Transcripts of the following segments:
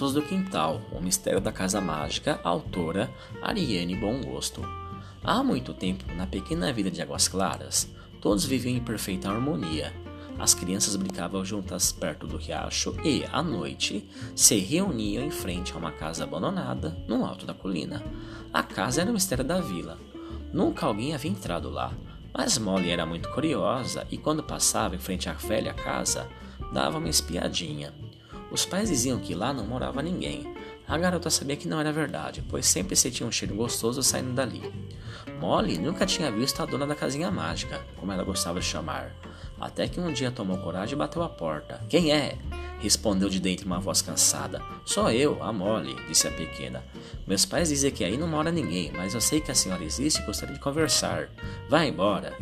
Monstros do Quintal, O Mistério da Casa Mágica, autora Ariane Bom Gosto. Há muito tempo, na pequena vila de Águas Claras, todos viviam em perfeita harmonia. As crianças brincavam juntas perto do riacho e, à noite, se reuniam em frente a uma casa abandonada no alto da colina. A casa era o mistério da vila. Nunca alguém havia entrado lá, mas Molly era muito curiosa e, quando passava em frente à velha casa, dava uma espiadinha. Os pais diziam que lá não morava ninguém. A garota sabia que não era verdade, pois sempre sentia um cheiro gostoso saindo dali. Molly nunca tinha visto a dona da casinha mágica, como ela gostava de chamar, até que um dia tomou coragem e bateu a porta. Quem é? Respondeu de dentro uma voz cansada. Sou eu, a Molly, disse a pequena. Meus pais dizem que aí não mora ninguém, mas eu sei que a senhora existe e gostaria de conversar. Vá embora.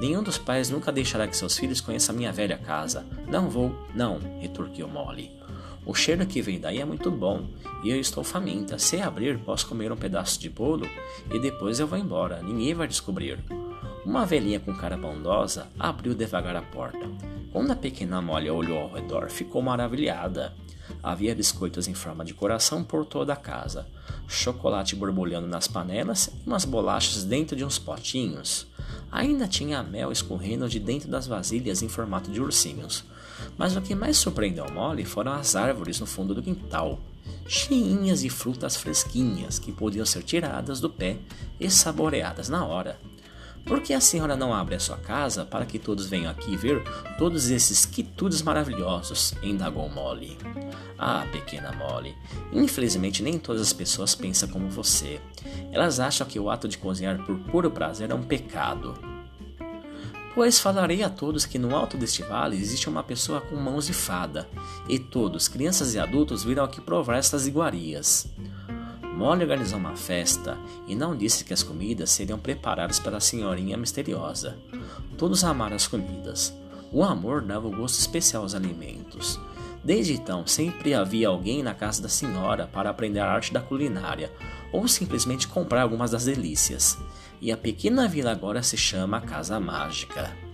Nenhum dos pais nunca deixará que seus filhos conheçam minha velha casa. Não vou, não, retorquiu Molly. O cheiro que vem daí é muito bom e eu estou faminta. Se abrir, posso comer um pedaço de bolo e depois eu vou embora. Ninguém vai descobrir. Uma velhinha com cara bondosa abriu devagar a porta. Quando a pequena Molly olhou ao redor, ficou maravilhada. Havia biscoitos em forma de coração por toda a casa, chocolate borbulhando nas panelas e umas bolachas dentro de uns potinhos. Ainda tinha mel escorrendo de dentro das vasilhas em formato de ursinhos. Mas o que mais surpreendeu Molly foram as árvores no fundo do quintal, cheinhas de frutas fresquinhas que podiam ser tiradas do pé e saboreadas na hora. Por que a senhora não abre a sua casa para que todos venham aqui ver todos esses quitudes maravilhosos? indagou Molly. Ah, pequena Molly, infelizmente nem todas as pessoas pensam como você. Elas acham que o ato de cozinhar por puro prazer é um pecado. Pois falarei a todos que no alto deste vale existe uma pessoa com mãos de fada, e todos, crianças e adultos, virão aqui provar estas iguarias. Molly organizou uma festa e não disse que as comidas seriam preparadas pela senhorinha misteriosa. Todos amaram as comidas. O amor dava o um gosto especial aos alimentos. Desde então, sempre havia alguém na casa da senhora para aprender a arte da culinária ou simplesmente comprar algumas das delícias. E a pequena vila agora se chama Casa Mágica.